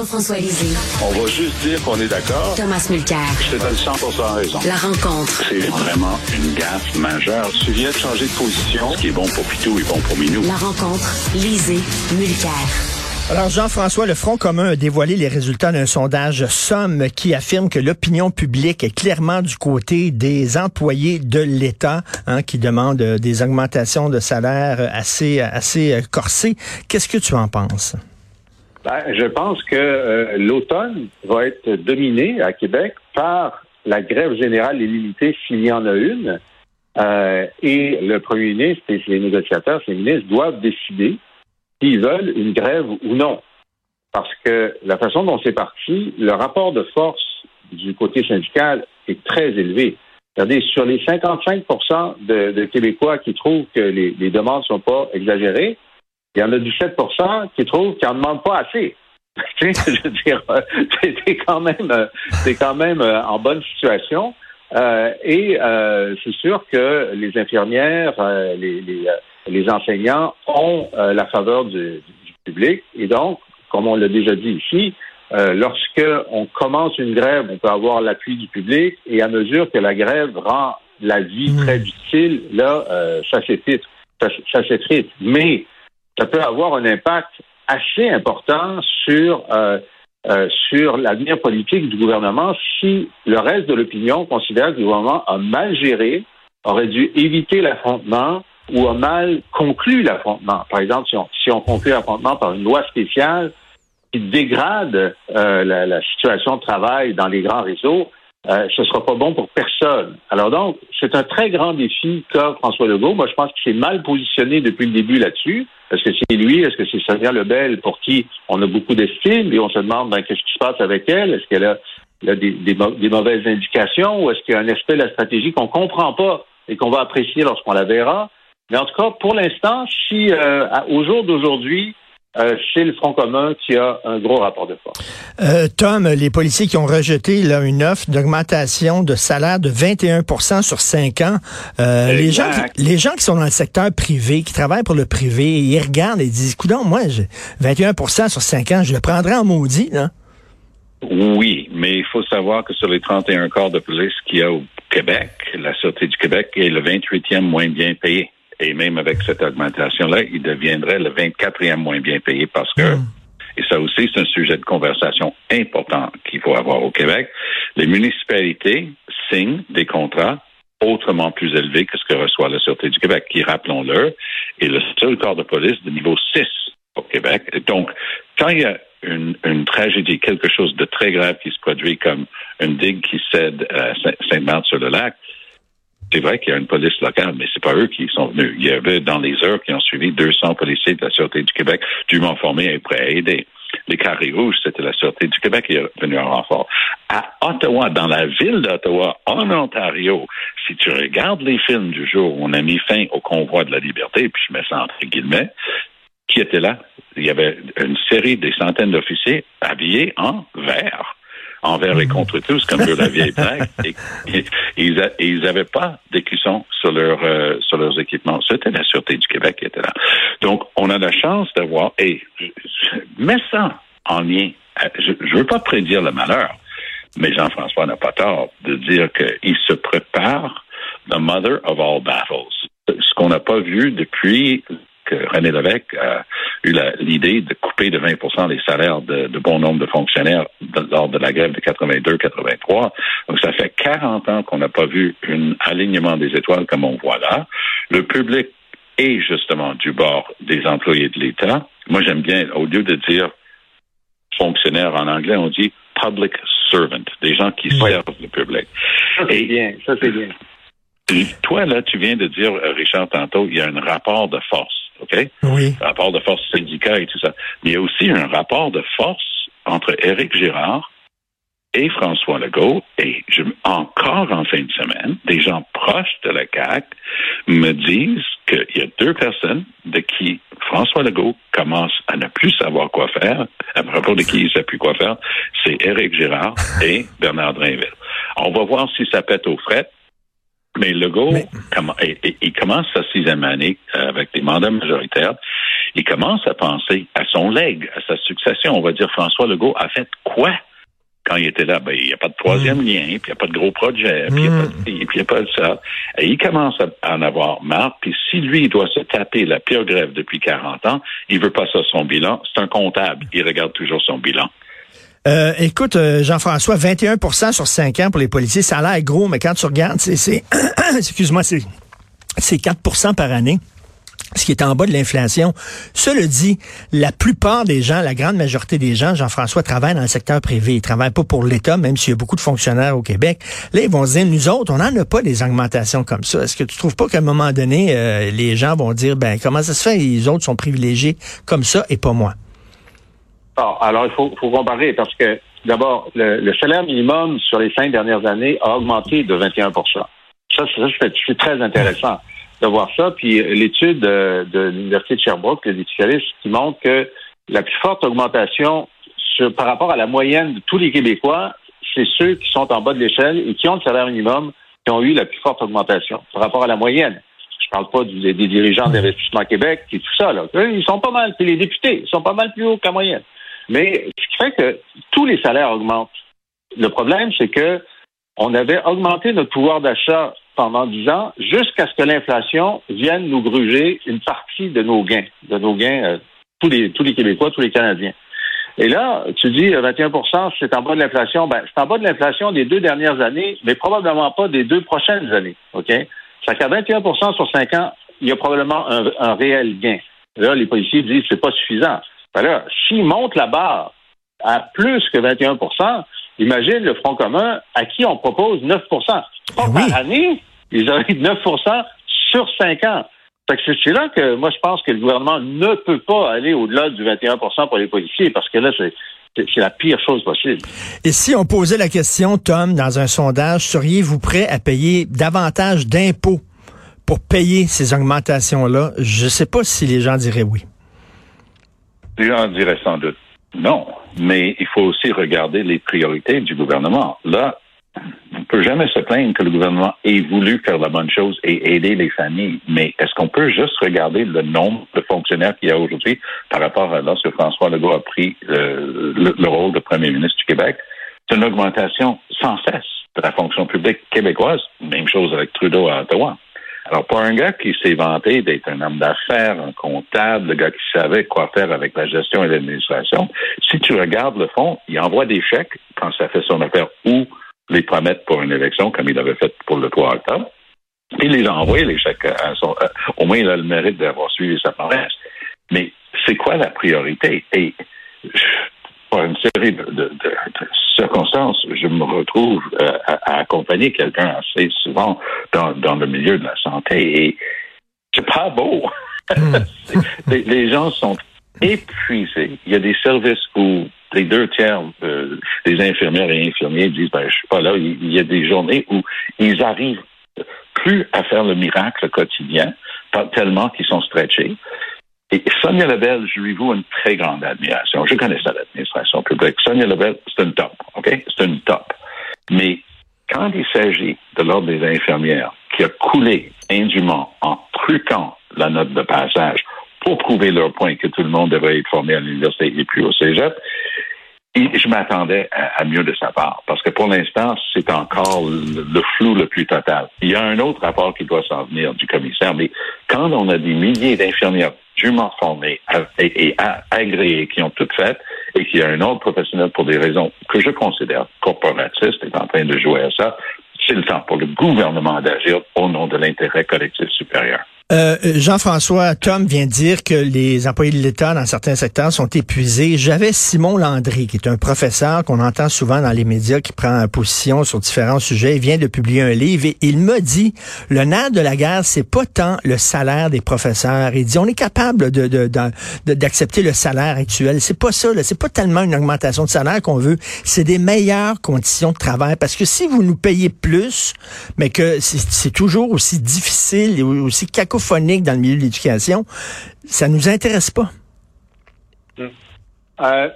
Jean-François Lisée. On va juste dire qu'on est d'accord. Thomas Mulcair. Je te donne 100 raison. La rencontre. C'est vraiment une gaffe majeure. Tu viens de changer de position. Ce qui est bon pour Pitou est bon pour Minou. La rencontre. Lisée. Mulcair. Alors, Jean-François, le Front commun a dévoilé les résultats d'un sondage Somme qui affirme que l'opinion publique est clairement du côté des employés de l'État, hein, qui demandent euh, des augmentations de salaire assez, assez euh, corsées. Qu'est-ce que tu en penses? Ben, je pense que euh, l'automne va être dominé à Québec par la grève générale illimitée s'il y en a une. Euh, et le premier ministre et les négociateurs, les ministres doivent décider s'ils veulent une grève ou non. Parce que la façon dont c'est parti, le rapport de force du côté syndical est très élevé. Regardez, sur les 55 de, de, Québécois qui trouvent que les, les demandes ne sont pas exagérées, il y en a 17% qui trouvent qu'ils n'en demandent pas assez. je veux dire, t'es quand même, es quand même euh, en bonne situation. Euh, et euh, c'est sûr que les infirmières, euh, les, les, euh, les, enseignants ont la faveur du, du, public. Et donc, comme on l'a déjà dit ici, lorsque on commence une grève, on peut avoir l'appui du public. Et à mesure que la grève rend la vie mmh. très difficile, là, ça s'effrite. Ça, ça s'effrite. Mais ça peut avoir un impact assez important sur euh, euh, sur l'avenir politique du gouvernement si le reste de l'opinion considère que le gouvernement a mal géré, aurait dû éviter l'affrontement ou a mal conclu l'affrontement. Par exemple, si on, si on conclut l'affrontement par une loi spéciale qui dégrade euh, la, la, situation de travail dans les grands réseaux, euh, ce ne sera pas bon pour personne. Alors donc, c'est un très grand défi qu'a François Legault. Moi, je pense qu'il s'est mal positionné depuis le début là-dessus. Est-ce que c'est lui? Est-ce que c'est Sonia Lebel pour qui on a beaucoup d'estime? Et on se demande ben, qu'est-ce qui se passe avec elle? Est-ce qu'elle a, des, des, mauvaises indications? Ou est-ce qu'il y a un aspect de la stratégie qu'on comprend pas et qu'on va apprécier lorsqu'on la verra? Mais en tout cas, pour l'instant, si euh, au jour d'aujourd'hui, euh, c'est le Front commun qui a un gros rapport de force. Euh, Tom, les policiers qui ont rejeté là, une offre d'augmentation de salaire de 21 sur 5 ans, euh, les, gens qui, les gens qui sont dans le secteur privé, qui travaillent pour le privé, ils regardent et disent, coudons, moi, 21% sur 5 ans, je le prendrai en maudit, là. Oui, mais il faut savoir que sur les 31 corps de police qu'il y a au Québec, la Sûreté du Québec est le 28e moins bien payé. Et même avec cette augmentation-là, il deviendrait le 24e moins bien payé parce que, hmm. et ça aussi, c'est un sujet de conversation important qu'il faut avoir au Québec, les municipalités signent des contrats autrement plus élevés que ce que reçoit la Sûreté du Québec, qui, rappelons-le, est le seul corps de police de niveau 6 au Québec. Donc, quand il y a une, une, tragédie, quelque chose de très grave qui se produit comme une digue qui cède à Sainte-Marthe-sur-le-Lac, c'est vrai qu'il y a une police locale, mais c'est pas eux qui sont venus. Il y avait dans les heures qui ont suivi 200 policiers de la Sûreté du Québec dûment formés et prêts à aider. Les carrés rouges, c'était la Sûreté du Québec qui est venue en renfort. À Ottawa, dans la ville d'Ottawa, en Ontario, si tu regardes les films du jour où on a mis fin au convoi de la liberté, puis je mets ça entre guillemets, qui était là? Il y avait une série des centaines d'officiers habillés en vert envers et contre tous, comme veut la vieille blague. Et, ils n'avaient pas d'écusson sur, leur, euh, sur leurs équipements. C'était la Sûreté du Québec qui était là. Donc, on a la chance d'avoir... Et mets ça en lien. Je ne veux pas prédire le malheur, mais Jean-François n'a pas tort de dire qu'il se prépare the mother of all battles. Ce qu'on n'a pas vu depuis René Lévesque a eu l'idée de couper de 20% les salaires de, bon nombre de fonctionnaires lors de la grève de 82-83. Donc, ça fait 40 ans qu'on n'a pas vu un alignement des étoiles comme on voit là. Le public est justement du bord des employés de l'État. Moi, j'aime bien, au lieu de dire fonctionnaire en anglais, on dit public servant, des gens qui servent le public. Ça, c'est bien. Ça, c'est bien. Toi, là, tu viens de dire, Richard, tantôt, il y a un rapport de force. OK? Oui. Rapport de force syndicale et tout ça. Mais il y a aussi un rapport de force entre Éric Girard et François Legault, et je, encore en fin de semaine, des gens proches de la CAQ me disent qu'il y a deux personnes de qui François Legault commence à ne plus savoir quoi faire, à propos de qui il ne sait plus quoi faire, c'est Éric Girard et Bernard Drinville. On va voir si ça pète aux fret. Mais Legault, il commence sa sixième année euh, avec des mandats majoritaires. il commence à penser à son legs, à sa succession. On va dire François Legault a fait quoi quand il était là, ben, il n'y a pas de troisième lien, puis il n'y a pas de gros projet, puis il n'y a, pas de- puis il y a pas de ça. Et il commence à en avoir marre, puis si lui, il doit se taper la pire grève depuis 40 ans, il veut pas ça son bilan, c'est un comptable, il regarde toujours son bilan. Euh, écoute, euh, Jean-François, 21% sur 5 ans pour les policiers, ça a l'air gros, mais quand tu regardes, c'est, excuse-moi, c'est, c'est 4 par année ce qui est en bas de l'inflation. Cela dit, la plupart des gens, la grande majorité des gens, Jean-François, travaillent dans le secteur privé. Ils travaillent pas pour l'État, même s'il y a beaucoup de fonctionnaires au Québec. Là, ils vont se dire, nous autres, on n'en a pas des augmentations comme ça. Est-ce que tu trouves pas qu'à un moment donné, euh, les gens vont dire, ben, comment ça se fait, les autres sont privilégiés comme ça et pas moi? Ah, alors, il faut, faut comparer parce que, d'abord, le, salaire minimum sur les cinq dernières années a augmenté de 21 Ça, c'est très intéressant de voir ça. Puis euh, l'étude de, de l'Université de Sherbrooke, des spécialistes, qui montre que la plus forte augmentation sur- par rapport à la moyenne de tous les Québécois, c'est ceux qui sont en bas de l'échelle et qui ont le salaire minimum qui ont eu la plus forte augmentation par rapport à la moyenne. Je parle pas des, dirigeants d'Investissement Québec et tout ça. Ils sont pas mal, puis les députés, ils sont pas mal plus hauts que la moyenne. Mais ce qui fait que tous les salaires augmentent. Le problème, c'est que on avait augmenté notre pouvoir d'achat pendant dix ans jusqu'à ce que l'inflation vienne nous gruger une partie de nos gains, de nos gains, euh, tous les tous les Québécois, tous les Canadiens. Et là, tu dis euh, 21% c'est en bas de l'inflation. Ben, c'est en bas de l'inflation des deux dernières années, mais probablement pas des deux prochaines années. OK? Ça qu'à 21% sur cinq ans, il y a probablement un, réel gain. Là, les policiers disent c'est pas suffisant. Ben là, s'ils montent la barre à plus que 21% imagine le Front commun à qui on propose 9% Pas Ben oui. par année, ils auraient 9% sur 5 ans. Fait que c'est- là que moi, je pense que le gouvernement ne peut pas aller au-delà du 21% pour les policiers, parce que là, c'est- c'est la pire chose possible. Et si on posait la question, Tom, dans un sondage, seriez-vous prêt à payer davantage d'impôts pour payer ces augmentations-là? Je ne sais pas si les gens diraient oui. Les gens diraient sans doute non, mais il faut aussi regarder les priorités du gouvernement. Là, on ne peut jamais se plaindre que le gouvernement ait voulu faire la bonne chose et aider les familles, mais est-ce qu'on peut juste regarder le nombre de fonctionnaires qu'il y a aujourd'hui par rapport à lorsque François Legault a pris euh, le, le rôle de premier ministre du Québec? C'est une augmentation sans cesse de la fonction publique québécoise. Même chose avec Trudeau à Ottawa. Alors, pour un gars qui s'est vanté d'être un homme d'affaires, un comptable, le gars qui savait quoi faire avec la gestion et l'administration, si tu regardes le fond, il envoie des chèques quand ça fait son affaire ou les promettre pour une élection, comme il avait fait pour le 3 octobre. Il les a envoyés, les chèques. À son, euh, au moins, il a le mérite d'avoir suivi sa promesse. Mais c'est quoi la priorité? Et par une série de, de- de- de circonstances, je me retrouve euh, à, à accompagner quelqu'un assez souvent dans, dans le milieu de la santé et c'est pas beau. les, les gens sont épuisés. Il y a des services où les deux tiers euh, des infirmières et infirmiers disent ben je suis pas là. Il, y a des journées où ils arrivent plus à faire le miracle quotidien tellement qu'ils sont stretchés. Et Sonia Lebel, je lui voue une très grande admiration. Je connais ça, l'administration publique. Sonia Lebel, c'est une top, OK? C'est une top. Mais quand il s'agit de l'Ordre des infirmières qui a coulé indûment en truquant la note de passage pour prouver leur point que tout le monde devrait être formé à l'université et puis au cégep, je m'attendais à, à mieux de sa part, parce que pour l'instant, c'est encore le, le flou le plus total. Il y a un autre rapport qui doit s'en venir du commissaire, mais quand on a des milliers d'infirmières dûment formées à- et, et agréées qui ont toutes faites, et qu'il y a un autre professionnel pour des raisons que je considère corporatistes est en train de jouer à ça, c'est le temps pour le gouvernement d'agir au nom de l'intérêt collectif supérieur. Euh, Jean-François, Tom vient dire que les employés de l'État dans certains secteurs sont épuisés. J'avais Simon Landry, qui est un professeur qu'on entend souvent dans les médias, qui prend position sur différents sujets. Il vient de publier un livre et il me dit, le nerf de la guerre, c'est pas tant le salaire des professeurs. Il dit, on est capable de, de, d'accepter le salaire actuel. C'est pas ça, c'est pas tellement une augmentation de salaire qu'on veut. C'est des meilleures conditions de travail. Parce que si vous nous payez plus, mais que c'est, c'est toujours aussi difficile et aussi cacophonique dans le milieu de l'éducation, ça nous intéresse pas. Euh,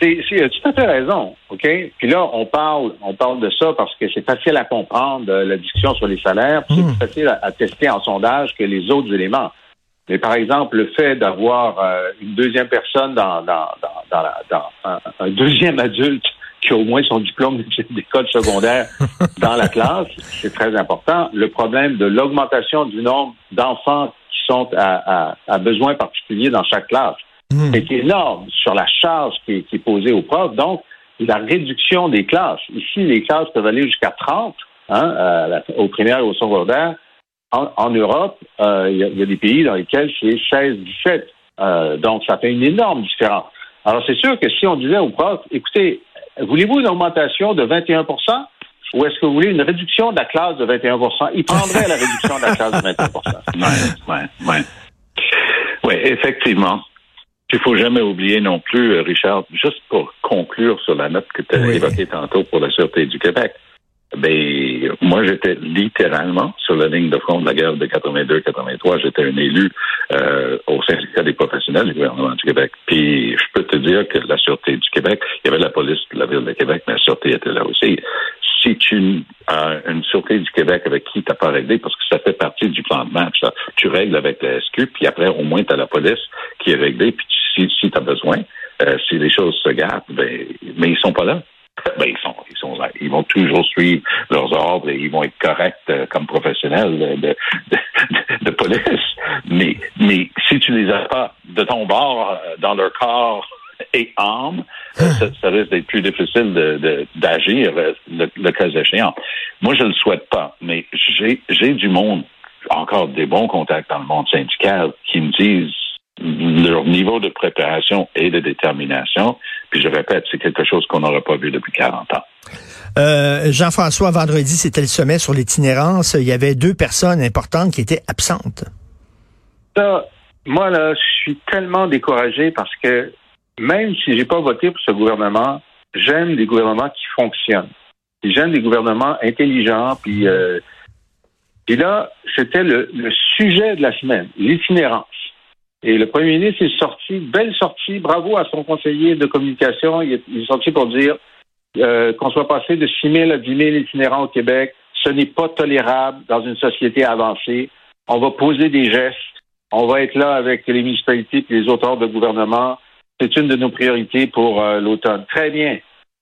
c'est, as tout à fait raison, OK? Puis là, on parle, on parle de ça parce que c'est facile à comprendre, euh, la discussion sur les salaires, puis c'est Mm. plus facile à, à tester en sondage que les autres éléments. Mais par exemple, le fait d'avoir euh, une deuxième personne dans, dans, dans, dans, la, un, deuxième adulte qui a au moins son diplôme d'école secondaire dans la classe, c'est très important. Le problème de l'augmentation du nombre d'enfants qui sont à, à, à besoins particuliers dans chaque classe, mmh. c'est énorme sur la charge qui est, qui est posée aux profs. Donc, la réduction des classes. Ici, les classes peuvent aller jusqu'à 30 hein, au primaire et au secondaire. En, en Europe, euh, il y, y, a des pays dans lesquels c'est 16-17. Euh, donc, ça fait une énorme différence. Alors, c'est sûr que si on disait aux profs, écoutez, voulez-vous une augmentation de 21% ou est-ce que vous voulez une réduction de la classe de 21% Ils prendraient la réduction de la classe de 21 Oui, oui, oui. Oui, effectivement. Il faut jamais oublier non plus, euh, Richard, juste pour conclure sur la note que tu as oui. évoquée tantôt pour la Sûreté du Québec. Ben, moi, j'étais littéralement sur la ligne de front de la guerre de 82-83. J'étais un élu euh, au syndicat des professionnels du gouvernement du Québec. Puis, je peux te dire que la Sûreté du Québec, il y avait la police de la ville de Québec, mais la Sûreté était là aussi. Si tu as une Sûreté du Québec avec qui tu n'as pas réglé, parce que ça fait partie du plan de match, tu règles avec la SQ, puis après, au moins, tu as la police qui est réglée, puis si, si tu as besoin, euh, si les choses se gâtent, ben, mais ils sont pas là. Ben, ils sont, ils sont, ils vont toujours suivre leurs ordres et ils vont être corrects euh, comme professionnels de, de, de, de, police. Mais, mais si tu les as pas de ton bord euh, dans leur corps et âme, ça, ça risque d'être plus difficile d'agir de, le, le cas échéant. Moi, je le souhaite pas, mais j'ai, j'ai du monde, encore des bons contacts dans le monde syndical qui me disent leur niveau de préparation et de détermination. Puis je répète, c'est quelque chose qu'on n'aurait pas vu depuis 40 ans. Euh, Jean-François, vendredi, c'était le sommet sur l'itinérance. Il y avait deux personnes importantes qui étaient absentes. Ça, moi, là, je suis tellement découragé parce que même si j'ai pas voté pour ce gouvernement, j'aime des gouvernements qui fonctionnent. J'aime des gouvernements intelligents. Puis, euh, et là, c'était le, le sujet de la semaine, l'itinérance. Et le premier ministre est sorti, belle sortie, bravo à son conseiller de communication. Il est, sorti pour dire euh, qu'on soit passé de 6 000 à 10 000 itinérants au Québec. Ce n'est pas tolérable dans une société avancée. On va poser des gestes. On va être là avec les municipalités et les auteurs de gouvernement. C'est une de nos priorités pour euh, l'automne. Très bien.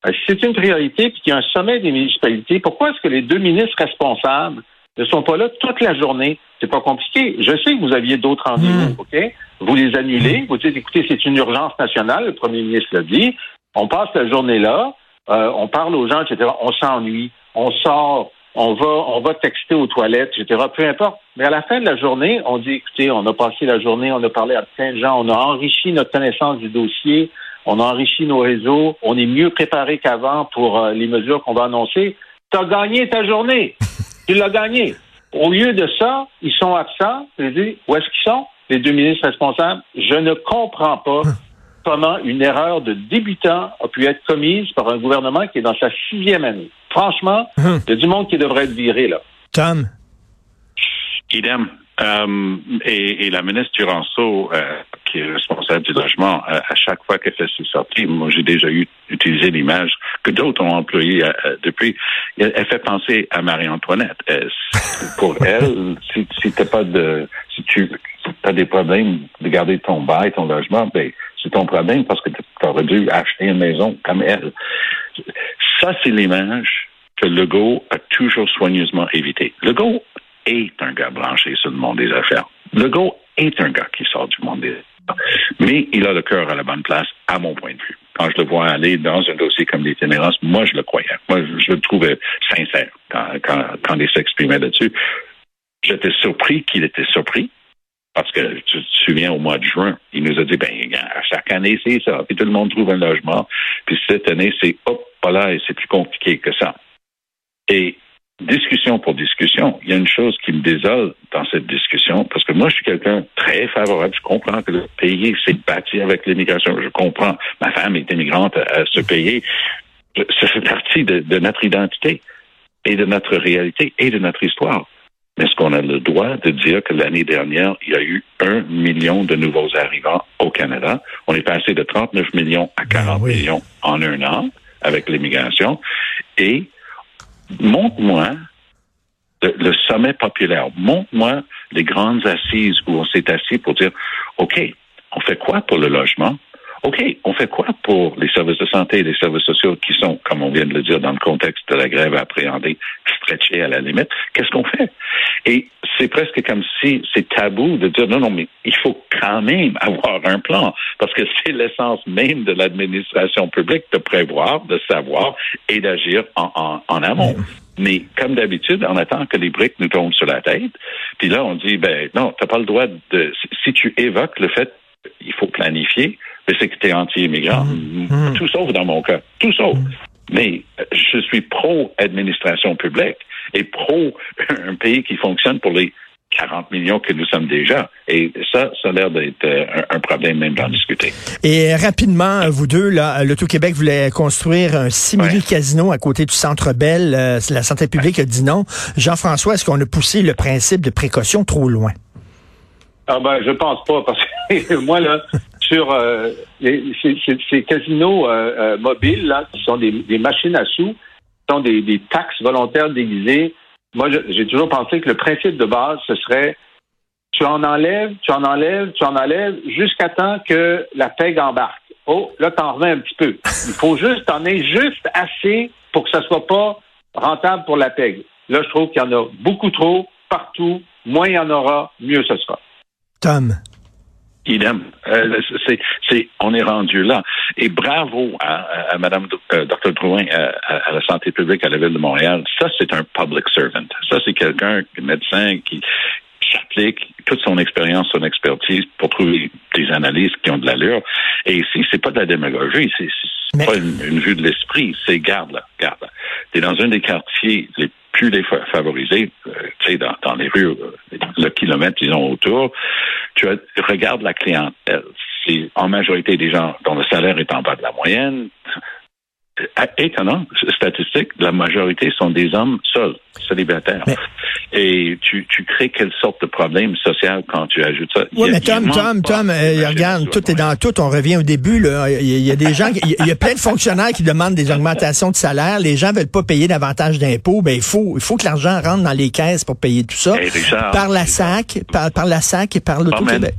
Euh, c'est une priorité puis qu'il y a un sommet des municipalités, pourquoi est-ce que les deux ministres responsables ne sont pas là toute la journée? C'est pas compliqué. Je sais que vous aviez d'autres rendez-vous, mmh. OK? Vous les annulez. Vous dites, écoutez, c'est une urgence nationale. Le premier ministre l'a dit. On passe la journée là. Euh, on parle aux gens, etc. On s'ennuie. On sort. On va, on va texter aux toilettes, etc. Peu importe. Mais à la fin de la journée, on dit, écoutez, on a passé la journée, on a parlé à plein de gens, on a enrichi notre connaissance du dossier, on a enrichi nos réseaux, on est mieux préparé qu'avant pour euh, les mesures qu'on va annoncer. Tu as gagné ta journée. Tu l'as gagné. Au lieu de ça, ils sont absents. Je dis, où est-ce qu'ils sont? Les deux ministres responsables. Je ne comprends pas comment une erreur de débutant a pu être commise par un gouvernement qui est dans sa sixième année. Franchement, il y a du monde qui devrait être viré, là. Tom. Idem. Euh, et, et, la ministre Duranceau, euh, qui est responsable du logement, euh, à chaque fois qu'elle fait ses sorties, moi j'ai déjà eu utilisé l'image que d'autres ont employée euh, depuis. Elle fait penser à Marie-Antoinette. pour elle, si, si t'as pas de, si tu as des problèmes de garder ton bail, ton logement, ben c'est ton problème parce que tu aurais dû acheter une maison comme elle. Ça, c'est l'image que Legault a toujours soigneusement évité. Legault est un gars branché sur le monde des affaires. Legault est un gars qui sort du monde des affaires. Mais il a le cœur à la bonne place, à mon point de vue. Quand je le vois aller dans un dossier comme l'itinérance, moi, je le croyais. Moi, je le trouvais sincère quand, quand, il s'exprimait là-dessus. J'étais surpris qu'il était surpris. Parce que tu te souviens, au mois de juin, il nous a dit, ben, chaque année, c'est ça. Puis tout le monde trouve un logement. Puis cette année, c'est, hop, voilà, et c'est plus compliqué que ça. Et discussion pour discussion, il y a une chose qui me désole dans cette discussion, parce que moi, je suis quelqu'un très favorable. Je comprends que le pays s'est bâti avec l'immigration. Je comprends. Ma femme est immigrante à, ce pays. Ça fait partie de, de notre identité et de notre réalité et de notre histoire. Mais est-ce qu'on a le droit de dire que l'année dernière, il y a eu un million de nouveaux arrivants au Canada? On est passé de 39 millions à 40 ben oui. millions en un an avec l'immigration. Et montre-moi le, sommet populaire. Montre-moi les grandes assises où on s'est assis pour dire, OK, on fait quoi pour le logement? OK, on fait quoi pour les services de santé et les services sociaux qui sont, comme on vient de le dire, dans le contexte de la grève appréhendée, stretchés à la limite? Qu'est-ce qu'on fait? Et c'est presque comme si c'est tabou de dire non, non, mais il faut quand même avoir un plan parce que c'est l'essence même de l'administration publique de prévoir, de savoir et d'agir en, en, en amont. Mais comme d'habitude, on attend que les briques nous tombent sur la tête. Puis là, on dit, ben non, t'as pas le droit de... Si tu évoques le fait qu'il faut planifier, mais c'est que tu es anti-immigrant. Mmh. Tout sauf dans mon cas. Tout sauf. Mmh. Mais je suis pro-administration publique et pro un pays qui fonctionne pour les 40 millions que nous sommes déjà. Et ça, ça a l'air d'être un, un, problème même d'en discuter. Et rapidement, vous deux, là, le Tout-Québec voulait construire un simili casino à côté du Centre Bell. la santé publique ouais. a dit non. Jean-François, est-ce qu'on a poussé le principe de précaution trop loin? Ah ben, je pense pas, parce que moi, là, sur euh, les, ces, ces, casinos euh, euh, mobiles, là, qui sont des, des, machines à sous, qui sont des, des taxes volontaires déguisées, moi, j'ai toujours pensé que le principe de base, ce serait tu en enlèves, tu en enlèves, tu en enlèves, jusqu'à temps que la pègue embarque. Oh, là, t'en reviens un petit peu. Il faut juste, t'en aies juste assez pour que ça soit pas rentable pour la pègue. Là, je trouve qu'il y en a beaucoup trop, partout. Moins il y en aura, mieux ce sera. Idem. Euh, c'est, c'est, on est rendu là. Et bravo à, à, Mme euh, Dr. Drouin, à, à, la santé publique à la Ville de Montréal. Ça, c'est un public servant. Ça, c'est quelqu'un, un médecin qui, qui applique toute son expérience, son expertise pour trouver des analyses qui ont de l'allure. Et ici, c'est pas de la démagogie, c'est, Mais... pas une, une, vue de l'esprit. C'est garde là, garde là. T'es dans un des quartiers les plus défavorisés, euh, tu sais, dans, dans les rues, euh, le kilomètre, disons, autour, tu as, regardes la clientèle. C'est en majorité des gens dont le salaire est en bas de la moyenne. Étonnant, statistique, la majorité sont des hommes seuls, célibataires. Mais... Et tu, tu crées quelle sorte de problème social quand tu ajoutes ça? Oui, mais Tom, Tom, Tom, euh, regarde, tout est dans tout. On revient au début. Là. Il, y a, il y a des gens, il y a plein de fonctionnaires qui demandent des augmentations de salaire. Les gens veulent pas payer davantage d'impôts. Ben, il faut, il faut que l'argent rentre dans les caisses pour payer tout ça. Hey, Richard, par la SAC, par, par la SAC et par l'Auto-Québec.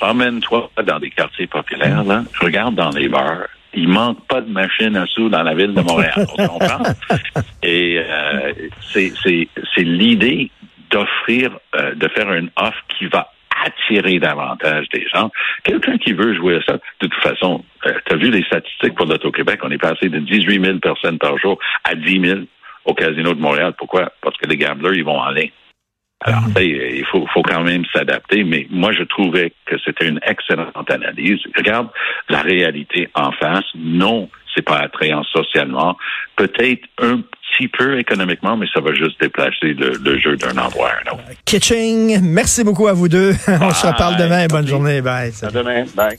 Emmène-toi dans des quartiers populaires, là. Regarde dans les bars il manque pas de machines à sous dans la ville de Montréal. on? Et euh, c'est l'idée d'offrir, euh, de faire une offre qui va attirer davantage des gens. Quelqu'un qui veut jouer à ça, de toute façon, euh, tu as vu les statistiques pour l'Auto-Québec, on est passé de 18 000 personnes par jour à 10 000 au Casino de Montréal. Pourquoi? Parce que les gamblers, ils vont en ligne. Alors, mmh. il faut, faut quand même s'adapter, mais moi, je trouvais que c'était une excellente analyse. Regarde la réalité en face. Non, c'est pas attrayant socialement. Peut-être un petit peu économiquement, mais ça va juste déplacer le, le jeu d'un endroit à un autre. Kitching, merci beaucoup à vous deux. On se reparle demain. Bonne journée. Bye. À demain. Bye.